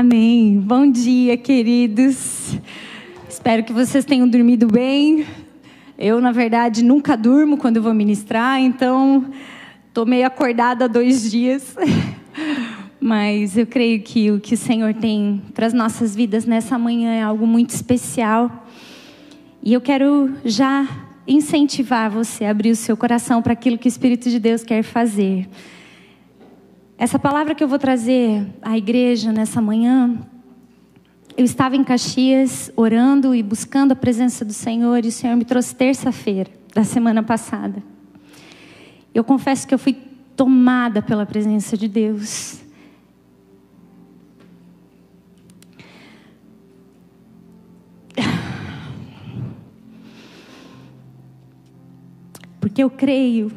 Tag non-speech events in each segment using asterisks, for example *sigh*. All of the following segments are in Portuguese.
Amém. Bom dia, queridos. Espero que vocês tenham dormido bem. Eu, na verdade, nunca durmo quando eu vou ministrar, então estou meio acordada há dois dias. *laughs* Mas eu creio que o que o Senhor tem para as nossas vidas nessa manhã é algo muito especial. E eu quero já incentivar você a abrir o seu coração para aquilo que o Espírito de Deus quer fazer. Essa palavra que eu vou trazer à igreja nessa manhã, eu estava em Caxias orando e buscando a presença do Senhor e o Senhor me trouxe terça-feira da semana passada. Eu confesso que eu fui tomada pela presença de Deus. Porque eu creio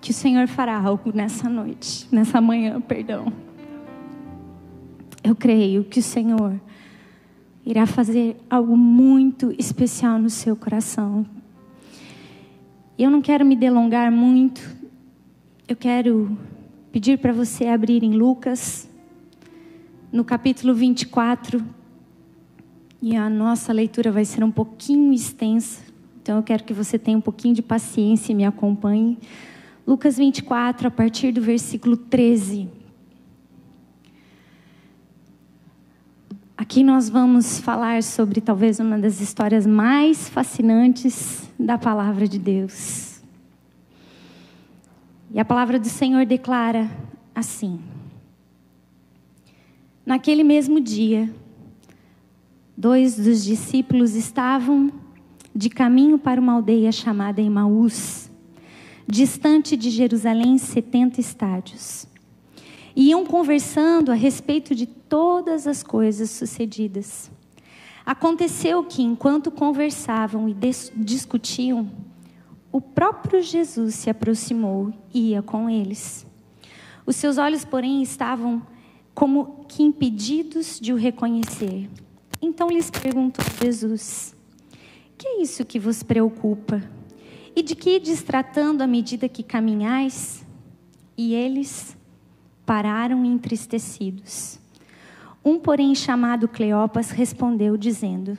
que o Senhor fará algo nessa noite, nessa manhã, perdão. Eu creio que o Senhor irá fazer algo muito especial no seu coração. Eu não quero me delongar muito. Eu quero pedir para você abrir em Lucas, no capítulo 24. E a nossa leitura vai ser um pouquinho extensa. Então eu quero que você tenha um pouquinho de paciência e me acompanhe. Lucas 24, a partir do versículo 13. Aqui nós vamos falar sobre talvez uma das histórias mais fascinantes da palavra de Deus. E a palavra do Senhor declara assim: Naquele mesmo dia, dois dos discípulos estavam de caminho para uma aldeia chamada Emaús distante de Jerusalém, 70 estádios. Iam conversando a respeito de todas as coisas sucedidas. Aconteceu que, enquanto conversavam e discutiam, o próprio Jesus se aproximou e ia com eles. Os seus olhos, porém, estavam como que impedidos de o reconhecer. Então lhes perguntou Jesus: Que é isso que vos preocupa? E de que ides tratando à medida que caminhais? E eles pararam entristecidos. Um, porém, chamado Cleopas, respondeu, dizendo: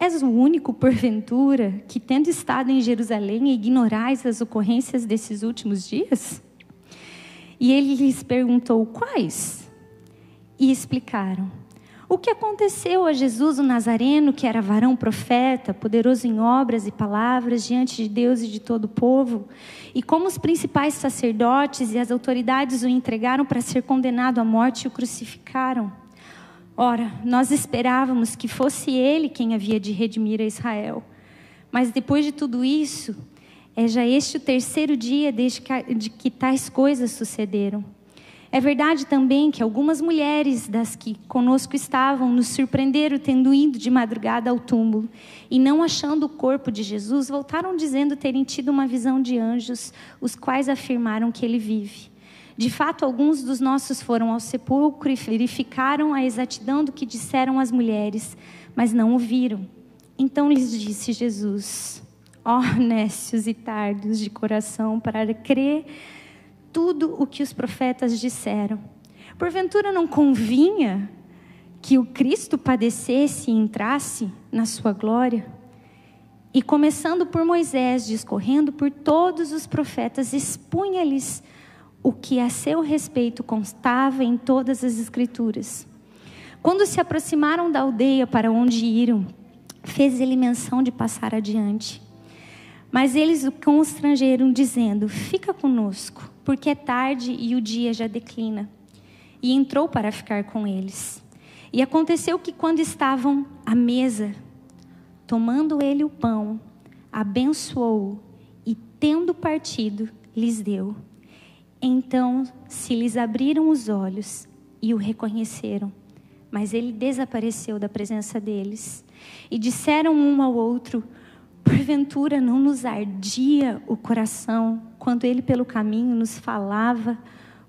És o único, porventura, que, tendo estado em Jerusalém, ignorais as ocorrências desses últimos dias? E ele lhes perguntou: Quais? E explicaram: o que aconteceu a Jesus o Nazareno, que era varão profeta, poderoso em obras e palavras diante de Deus e de todo o povo, e como os principais sacerdotes e as autoridades o entregaram para ser condenado à morte e o crucificaram? Ora, nós esperávamos que fosse ele quem havia de redimir a Israel. Mas depois de tudo isso, é já este o terceiro dia desde que, de que tais coisas sucederam. É verdade também que algumas mulheres das que conosco estavam nos surpreenderam tendo ido de madrugada ao túmulo e não achando o corpo de Jesus, voltaram dizendo terem tido uma visão de anjos, os quais afirmaram que ele vive. De fato, alguns dos nossos foram ao sepulcro e verificaram a exatidão do que disseram as mulheres, mas não o viram. Então lhes disse Jesus: Ó oh, nécios e tardos de coração para crer tudo o que os profetas disseram. Porventura não convinha que o Cristo padecesse e entrasse na sua glória? E começando por Moisés, discorrendo por todos os profetas, expunha-lhes o que a seu respeito constava em todas as Escrituras. Quando se aproximaram da aldeia para onde iram, fez ele menção de passar adiante. Mas eles o constrangeram, dizendo: Fica conosco, porque é tarde e o dia já declina. E entrou para ficar com eles. E aconteceu que, quando estavam à mesa, tomando ele o pão, abençoou e, tendo partido, lhes deu. Então se lhes abriram os olhos e o reconheceram, mas ele desapareceu da presença deles. E disseram um ao outro: Porventura não nos ardia o coração quando ele pelo caminho nos falava,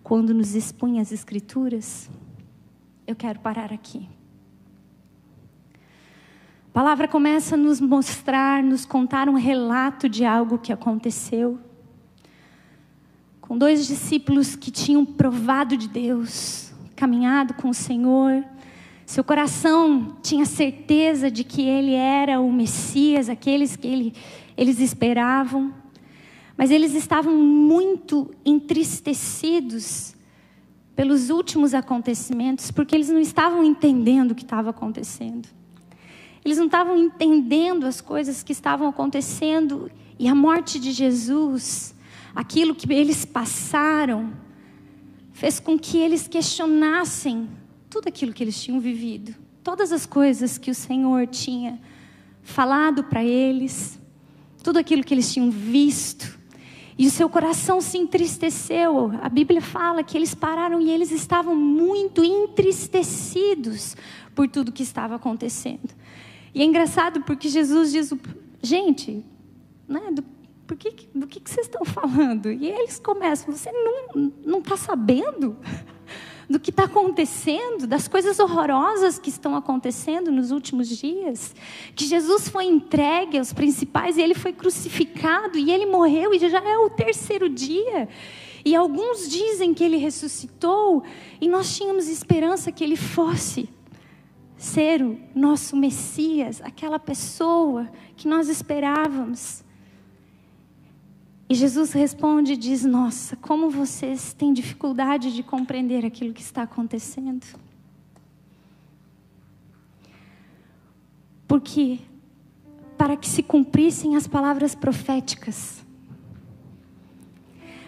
quando nos expunha as Escrituras? Eu quero parar aqui. A palavra começa a nos mostrar, nos contar um relato de algo que aconteceu. Com dois discípulos que tinham provado de Deus, caminhado com o Senhor. Seu coração tinha certeza de que ele era o Messias, aqueles que ele, eles esperavam. Mas eles estavam muito entristecidos pelos últimos acontecimentos, porque eles não estavam entendendo o que estava acontecendo. Eles não estavam entendendo as coisas que estavam acontecendo e a morte de Jesus, aquilo que eles passaram, fez com que eles questionassem tudo aquilo que eles tinham vivido, todas as coisas que o Senhor tinha falado para eles, tudo aquilo que eles tinham visto. E o seu coração se entristeceu. A Bíblia fala que eles pararam e eles estavam muito entristecidos por tudo que estava acontecendo. E é engraçado porque Jesus diz: gente, né, do, por que, do que, que vocês estão falando? E eles começam: você não está sabendo? *laughs* do que está acontecendo, das coisas horrorosas que estão acontecendo nos últimos dias. Que Jesus foi entregue aos principais e ele foi crucificado e ele morreu e já é o terceiro dia. E alguns dizem que ele ressuscitou e nós tínhamos esperança que ele fosse ser o nosso Messias, aquela pessoa que nós esperávamos. E Jesus responde e diz: Nossa, como vocês têm dificuldade de compreender aquilo que está acontecendo. Porque, para que se cumprissem as palavras proféticas,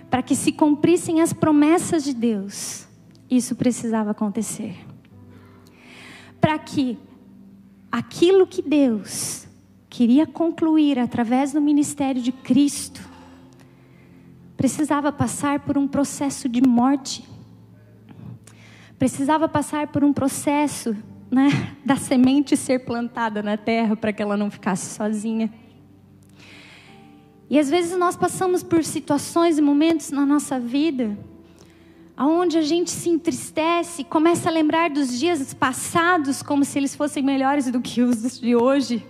para que se cumprissem as promessas de Deus, isso precisava acontecer. Para que aquilo que Deus queria concluir através do ministério de Cristo, precisava passar por um processo de morte, precisava passar por um processo né, *laughs* da semente ser plantada na terra para que ela não ficasse sozinha. E às vezes nós passamos por situações e momentos na nossa vida aonde a gente se entristece, começa a lembrar dos dias passados como se eles fossem melhores do que os de hoje.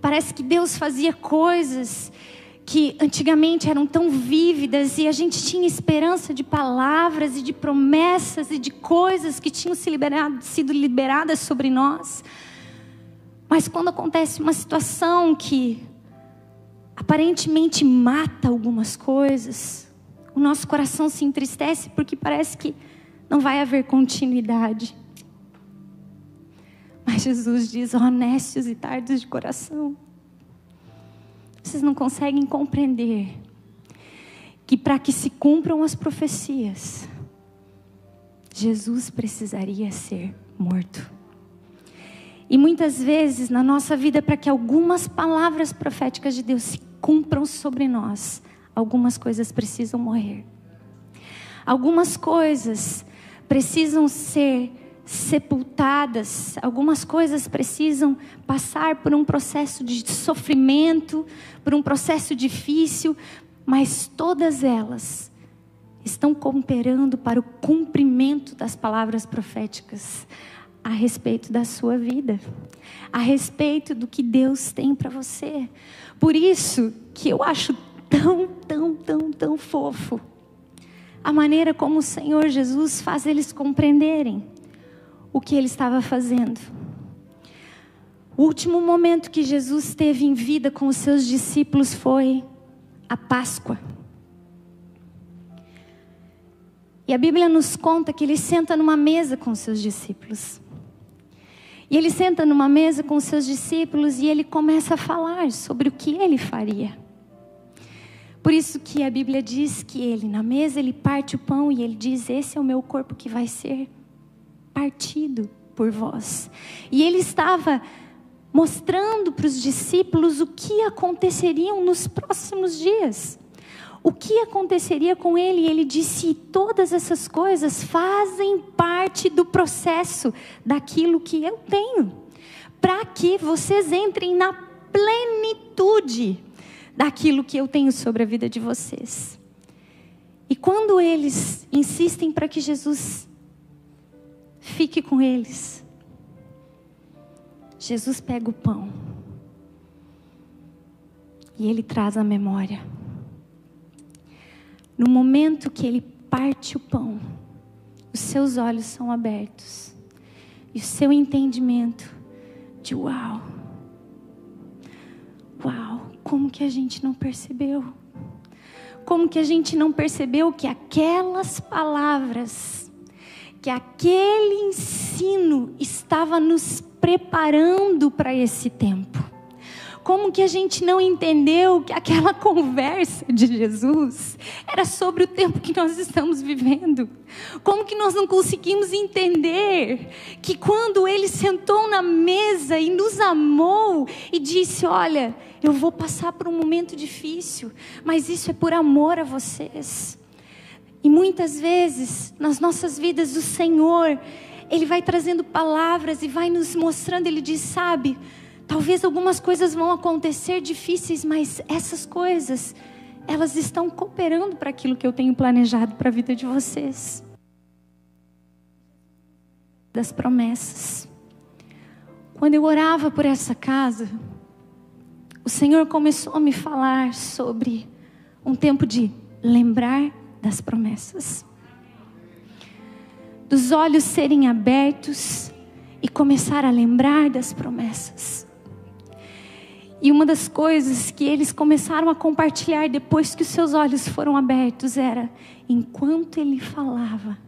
Parece que Deus fazia coisas que antigamente eram tão vívidas e a gente tinha esperança de palavras e de promessas e de coisas que tinham se liberado, sido liberadas sobre nós. Mas quando acontece uma situação que aparentemente mata algumas coisas, o nosso coração se entristece porque parece que não vai haver continuidade. Mas Jesus diz: honestos e tardos de coração. Vocês não conseguem compreender que para que se cumpram as profecias, Jesus precisaria ser morto. E muitas vezes na nossa vida, para que algumas palavras proféticas de Deus se cumpram sobre nós, algumas coisas precisam morrer. Algumas coisas precisam ser sepultadas, algumas coisas precisam passar por um processo de sofrimento, por um processo difícil, mas todas elas estão cooperando para o cumprimento das palavras proféticas a respeito da sua vida, a respeito do que Deus tem para você. Por isso que eu acho tão, tão, tão, tão fofo a maneira como o Senhor Jesus faz eles compreenderem o que ele estava fazendo. O último momento que Jesus teve em vida com os seus discípulos foi a Páscoa. E a Bíblia nos conta que ele senta numa mesa com os seus discípulos. E ele senta numa mesa com os seus discípulos e ele começa a falar sobre o que ele faria. Por isso que a Bíblia diz que ele, na mesa, ele parte o pão e ele diz: Esse é o meu corpo que vai ser partido por vós. E ele estava mostrando para os discípulos o que aconteceriam nos próximos dias. O que aconteceria com ele? E ele disse: todas essas coisas fazem parte do processo daquilo que eu tenho, para que vocês entrem na plenitude daquilo que eu tenho sobre a vida de vocês. E quando eles insistem para que Jesus Fique com eles. Jesus pega o pão e ele traz a memória. No momento que ele parte o pão os seus olhos são abertos e o seu entendimento de uau. Uau, como que a gente não percebeu? Como que a gente não percebeu que aquelas palavras, que aquele ensino estava nos preparando para esse tempo? Como que a gente não entendeu que aquela *laughs* conversa de Jesus era sobre o tempo que nós estamos vivendo? Como que nós não conseguimos entender que quando ele sentou na mesa e nos amou e disse: Olha, eu vou passar por um momento difícil, mas isso é por amor a vocês. E muitas vezes, nas nossas vidas, o Senhor, Ele vai trazendo palavras e vai nos mostrando, Ele diz: Sabe Talvez algumas coisas vão acontecer difíceis, mas essas coisas, elas estão cooperando para aquilo que eu tenho planejado para a vida de vocês. Das promessas. Quando eu orava por essa casa, o Senhor começou a me falar sobre um tempo de lembrar das promessas. Dos olhos serem abertos e começar a lembrar das promessas. E uma das coisas que eles começaram a compartilhar depois que os seus olhos foram abertos era: enquanto ele falava,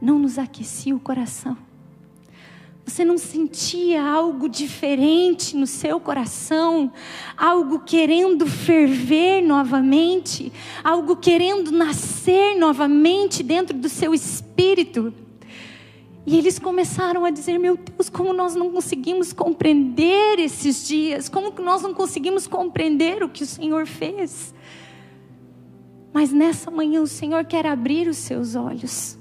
não nos aquecia o coração. Você não sentia algo diferente no seu coração, algo querendo ferver novamente, algo querendo nascer novamente dentro do seu espírito? E eles começaram a dizer: Meu Deus, como nós não conseguimos compreender esses dias, como nós não conseguimos compreender o que o Senhor fez. Mas nessa manhã o Senhor quer abrir os seus olhos.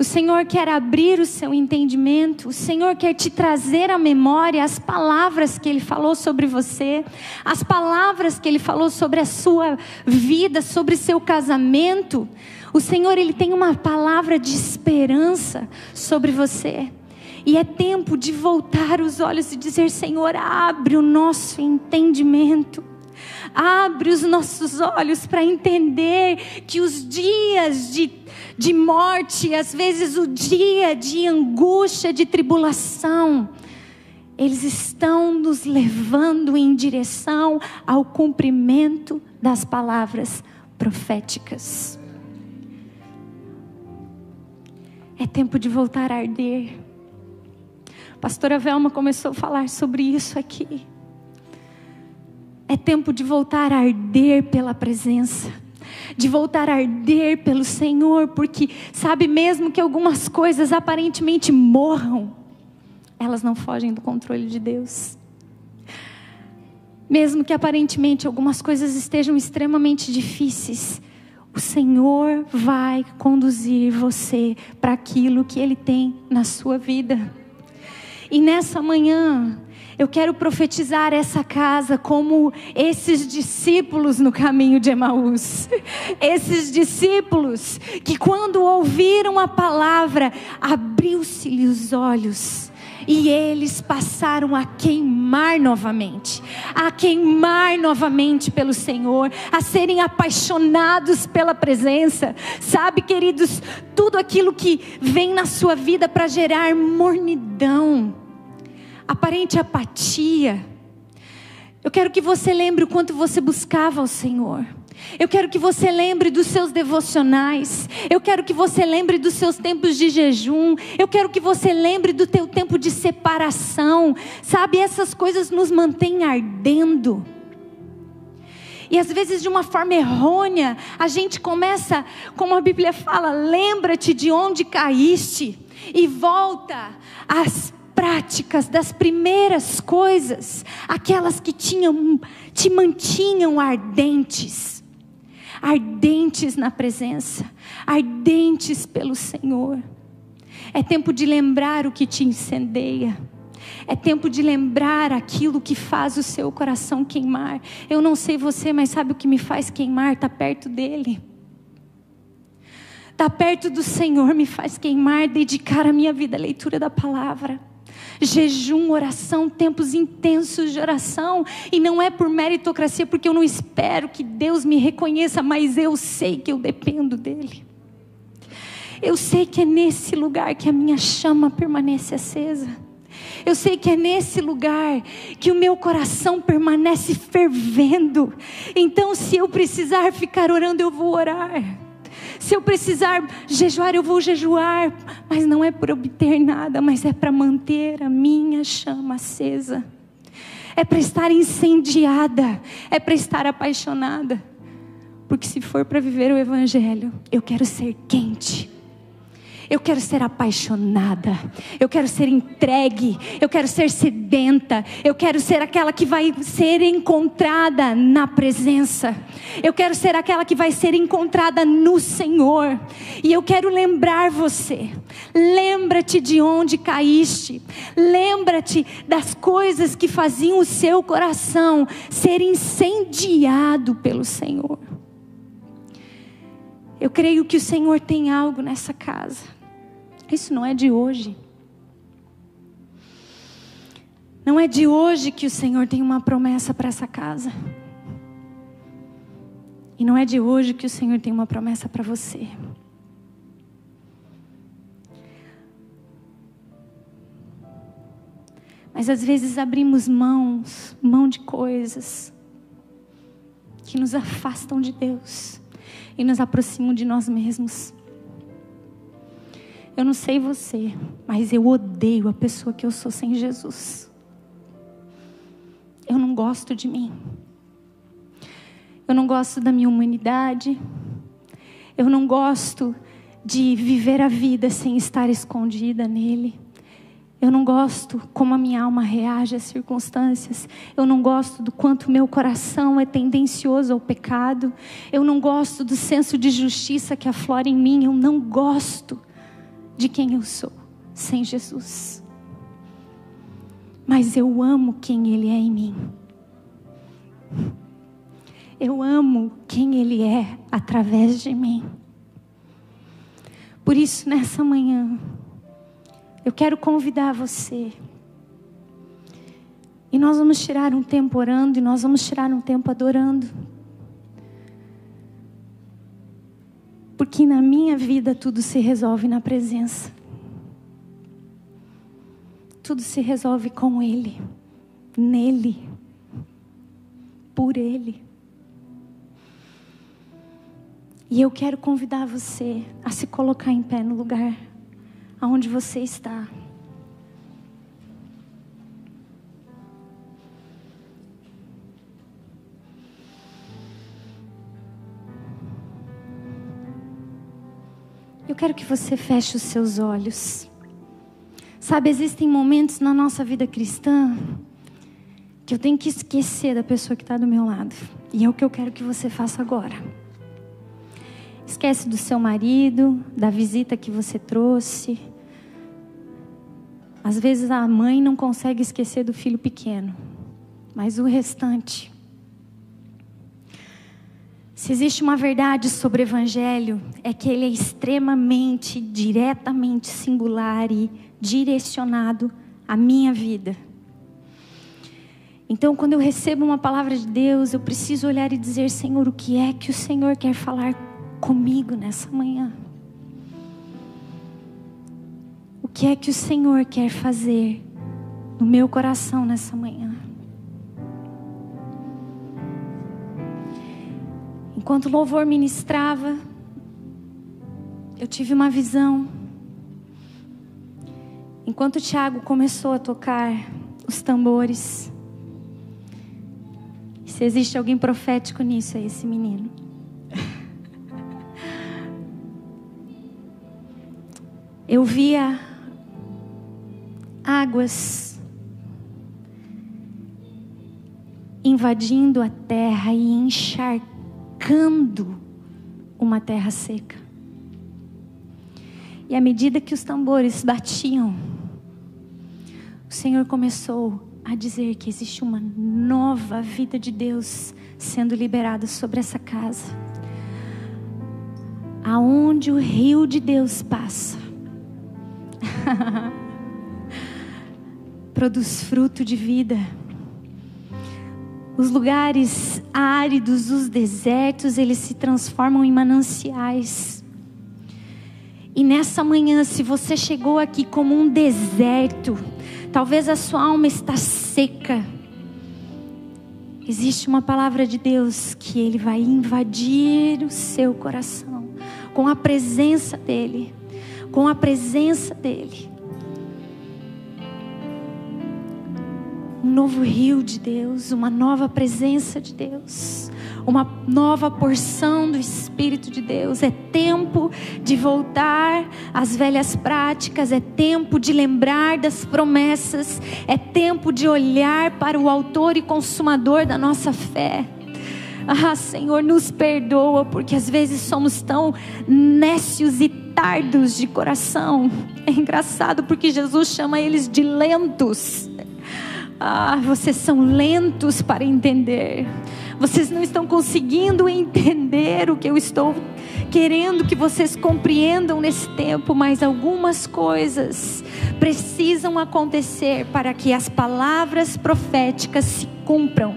O Senhor quer abrir o seu entendimento, o Senhor quer te trazer à memória as palavras que Ele falou sobre você, as palavras que Ele falou sobre a sua vida, sobre seu casamento. O Senhor, Ele tem uma palavra de esperança sobre você. E é tempo de voltar os olhos e dizer: Senhor, abre o nosso entendimento. Abre os nossos olhos para entender que os dias de, de morte, às vezes o dia de angústia, de tribulação, eles estão nos levando em direção ao cumprimento das palavras proféticas. É tempo de voltar a arder. Pastora Velma começou a falar sobre isso aqui. É tempo de voltar a arder pela presença, de voltar a arder pelo Senhor, porque sabe mesmo que algumas coisas aparentemente morram, elas não fogem do controle de Deus. Mesmo que aparentemente algumas coisas estejam extremamente difíceis, o Senhor vai conduzir você para aquilo que Ele tem na sua vida. E nessa manhã, eu quero profetizar essa casa como esses discípulos no caminho de Emaús. *laughs* Esses discípulos que, quando ouviram a palavra, abriu-se-lhe os olhos e eles passaram a queimar novamente, a queimar novamente pelo Senhor, a serem apaixonados pela presença. Sabe, queridos, tudo aquilo que vem na sua vida para gerar mornidão, aparente apatia. Eu quero que você lembre o quanto você buscava o Senhor. Eu quero que você lembre dos seus devocionais. Eu quero que você lembre dos seus tempos de jejum. Eu quero que você lembre do teu tempo de separação. Sabe, essas coisas nos mantêm ardendo. E às vezes, de uma forma errônea, a gente começa, como a Bíblia fala, lembra-te de onde caíste e volta às práticas das primeiras coisas, aquelas que tinham, te mantinham ardentes ardentes na presença, ardentes pelo Senhor. É tempo de lembrar o que te incendeia. É tempo de lembrar aquilo que faz o seu coração queimar. Eu não sei você, mas sabe o que me faz queimar? Está perto dele. Está perto do Senhor me faz queimar, dedicar a minha vida à leitura da palavra jejum, oração, tempos intensos de oração, e não é por meritocracia, porque eu não espero que Deus me reconheça, mas eu sei que eu dependo dEle. Eu sei que é nesse lugar que a minha chama permanece acesa. Eu sei que é nesse lugar que o meu coração permanece fervendo. Então, se eu precisar ficar orando, eu vou orar. Se eu precisar jejuar, eu vou jejuar. Mas não é por obter nada, mas é para manter a minha chama acesa. É para estar incendiada. É para estar apaixonada. Porque se for para viver o Evangelho, eu quero ser quente. Eu quero ser apaixonada. Eu quero ser entregue. Eu quero ser sedenta. Eu quero ser aquela que vai ser encontrada na presença. Eu quero ser aquela que vai ser encontrada no Senhor. E eu quero lembrar você. Lembra-te de onde caíste. Lembra-te das coisas que faziam o seu coração ser incendiado pelo Senhor. Eu creio que o Senhor tem algo nessa casa. Isso não é de hoje. Não é de hoje que o Senhor tem uma promessa para essa casa. E não é de hoje que o Senhor tem uma promessa para você. Mas às vezes abrimos mãos, mão de coisas que nos afastam de Deus e nos aproximam de nós mesmos. Eu não sei você, mas eu odeio a pessoa que eu sou sem Jesus. Eu não gosto de mim. Eu não gosto da minha humanidade. Eu não gosto de viver a vida sem estar escondida nele. Eu não gosto como a minha alma reage às circunstâncias. Eu não gosto do quanto meu coração é tendencioso ao pecado. Eu não gosto do senso de justiça que aflora em mim. Eu não gosto de quem eu sou sem Jesus. Mas eu amo quem Ele é em mim. Eu amo quem Ele é através de mim. Por isso, nessa manhã, eu quero convidar você. E nós vamos tirar um tempo orando, e nós vamos tirar um tempo adorando. Porque na minha vida tudo se resolve na presença. Tudo se resolve com Ele, nele, por Ele. E eu quero convidar você a se colocar em pé no lugar aonde você está. Eu quero que você feche os seus olhos. Sabe, existem momentos na nossa vida cristã que eu tenho que esquecer da pessoa que está do meu lado. E é o que eu quero que você faça agora. Esquece do seu marido, da visita que você trouxe. Às vezes a mãe não consegue esquecer do filho pequeno, mas o restante se existe uma verdade sobre o Evangelho, é que ele é extremamente, diretamente singular e direcionado à minha vida. Então, quando eu recebo uma palavra de Deus, eu preciso olhar e dizer: Senhor, o que é que o Senhor quer falar comigo nessa manhã? O que é que o Senhor quer fazer no meu coração nessa manhã? Enquanto o louvor ministrava, eu tive uma visão. Enquanto o Tiago começou a tocar os tambores, se existe alguém profético nisso, é esse menino. *laughs* Eu via águas invadindo a terra e encharcando secando uma terra seca. E à medida que os tambores batiam, o Senhor começou a dizer que existe uma nova vida de Deus sendo liberada sobre essa casa. Aonde o rio de Deus passa, *laughs* produz fruto de vida os lugares áridos, os desertos, eles se transformam em mananciais. E nessa manhã, se você chegou aqui como um deserto, talvez a sua alma está seca. Existe uma palavra de Deus que ele vai invadir o seu coração com a presença dele, com a presença dele. Um novo rio de Deus, uma nova presença de Deus uma nova porção do Espírito de Deus. É tempo de voltar às velhas práticas, é tempo de lembrar das promessas, é tempo de olhar para o Autor e Consumador da nossa fé. Ah, Senhor, nos perdoa, porque às vezes somos tão nécios e tardos de coração. É engraçado porque Jesus chama eles de lentos. Ah, vocês são lentos para entender. Vocês não estão conseguindo entender o que eu estou querendo que vocês compreendam nesse tempo, mas algumas coisas precisam acontecer para que as palavras proféticas se cumpram.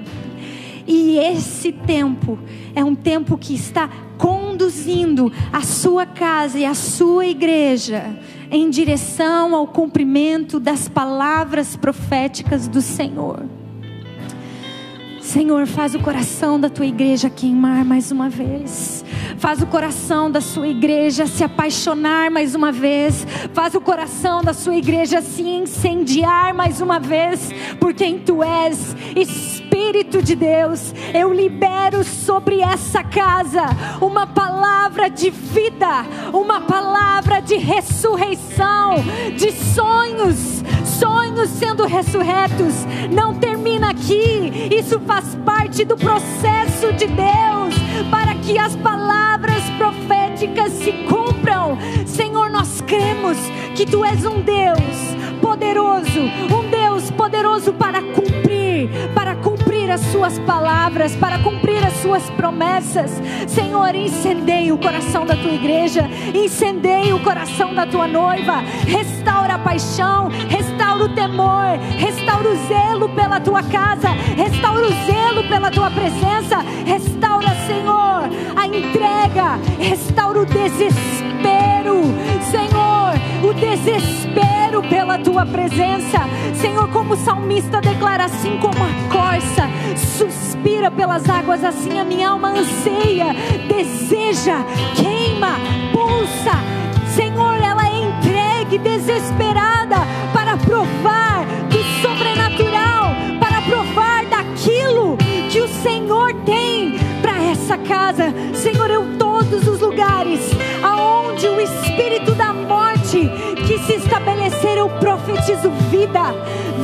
E esse tempo é um tempo que está conduzindo a sua casa e a sua igreja em direção ao cumprimento das palavras proféticas do Senhor. Senhor, faz o coração da tua igreja queimar mais uma vez. Faz o coração da sua igreja se apaixonar mais uma vez. Faz o coração da sua igreja se incendiar mais uma vez por quem tu és. Espírito de Deus, eu libero sobre essa casa uma palavra de vida, uma palavra de ressurreição, de sonhos, sonhos sendo ressurretos. Não termina aqui, isso faz parte do processo de Deus para que as palavras proféticas se cumpram. Senhor, nós cremos que tu és um Deus poderoso, um Deus poderoso para cumprir, as suas palavras, para cumprir as suas promessas. Senhor, incendeia o coração da tua igreja, incendeia o coração da tua noiva, restaura a paixão, restaura o temor, restaura o zelo pela tua casa, restaura o zelo pela tua presença, restaura, Senhor, a entrega, restaura o desespero, Senhor, o desespero pela tua presença. Senhor, como o salmista declara, assim como a corça suspira pelas águas, assim a minha alma anseia, deseja, queima, pulsa. Estabelecer, eu profetizo vida,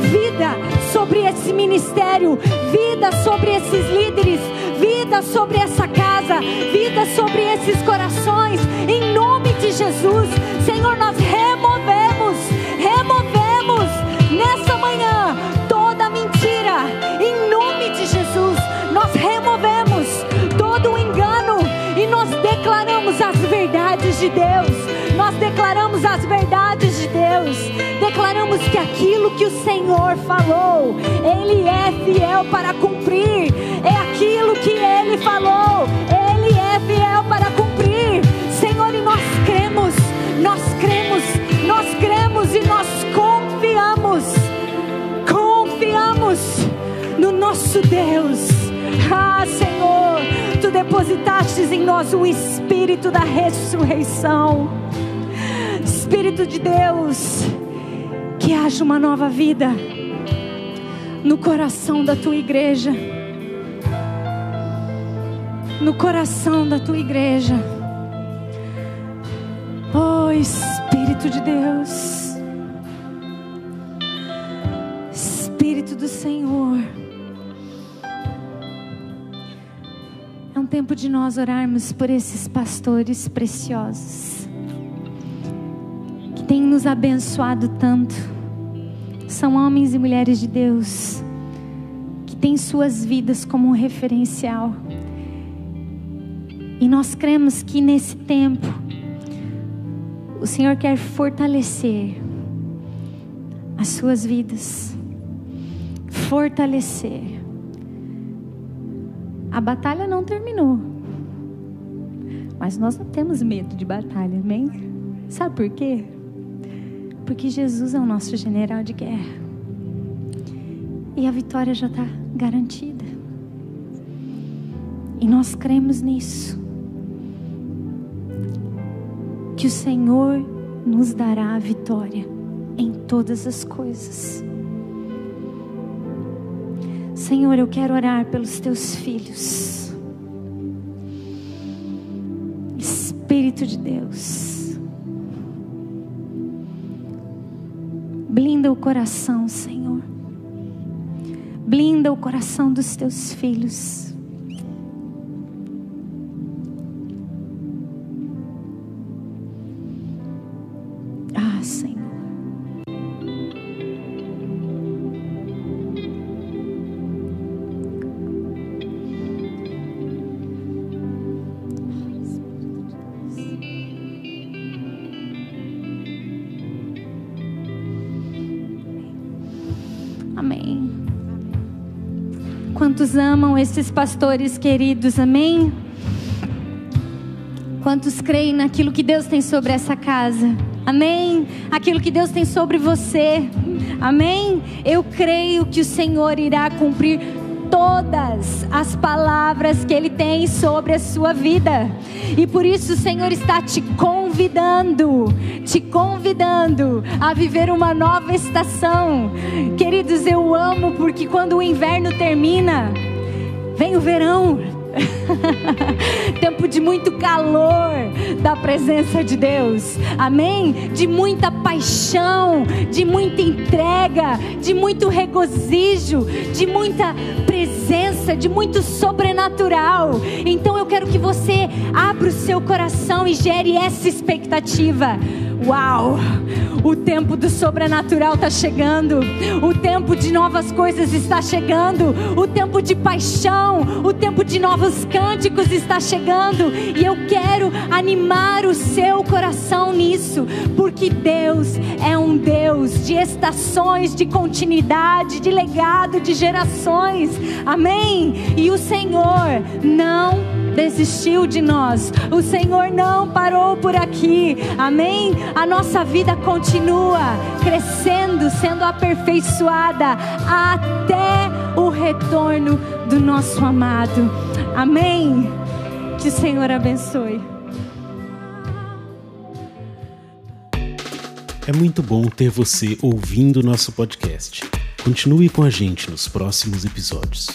vida sobre esse ministério, vida sobre esses líderes, vida sobre essa casa, vida sobre esses corações, em nome de Jesus, Senhor, nós removemos, removemos nessa manhã toda mentira, em nome de Jesus, nós removemos todo o engano e nós declaramos as verdades de Deus. Nós declaramos as verdades de Deus, declaramos que aquilo que o Senhor falou, Ele é fiel para cumprir, é aquilo que Ele falou, Ele é fiel para cumprir, Senhor, e nós cremos, nós cremos, nós cremos e nós confiamos, confiamos no nosso Deus, ah, Senhor, tu depositastes em nós o espírito da ressurreição. Espírito de Deus, que haja uma nova vida no coração da tua igreja. No coração da tua igreja. Oh Espírito de Deus. Espírito do Senhor. É um tempo de nós orarmos por esses pastores preciosos tem nos abençoado tanto. São homens e mulheres de Deus que têm suas vidas como um referencial. E nós cremos que nesse tempo o Senhor quer fortalecer as suas vidas. Fortalecer. A batalha não terminou. Mas nós não temos medo de batalha, amém? Sabe por quê? Porque Jesus é o nosso general de guerra. E a vitória já está garantida. E nós cremos nisso. Que o Senhor nos dará a vitória em todas as coisas. Senhor, eu quero orar pelos teus filhos. Espírito de Deus, blinda o coração, Senhor. Blinda o coração dos teus filhos. Amam esses pastores queridos? Amém? Quantos creem naquilo que Deus tem sobre essa casa? Amém? Aquilo que Deus tem sobre você. Amém? Eu creio que o Senhor irá cumprir todas as palavras que Ele tem sobre a sua vida. E por isso o Senhor está te convidando, te convidando a viver uma nova estação. Queridos, eu amo porque quando o inverno termina, vem o verão. *laughs* Tempo de muito calor da presença de Deus, amém? De muita paixão, de muita entrega, de muito regozijo, de muita presença, de muito sobrenatural. Então eu quero que você abra o seu coração e gere essa expectativa. Uau! O tempo do sobrenatural está chegando. O tempo de novas coisas está chegando. O tempo de paixão, o tempo de novos cânticos está chegando. E eu quero animar o seu coração nisso, porque Deus é um Deus de estações, de continuidade, de legado, de gerações. Amém? E o Senhor não desistiu de nós. O Senhor não parou por aqui. Amém? A nossa vida continua crescendo, sendo aperfeiçoada até o retorno do nosso amado. Amém? Que o Senhor abençoe. É muito bom ter você ouvindo nosso podcast. Continue com a gente nos próximos episódios.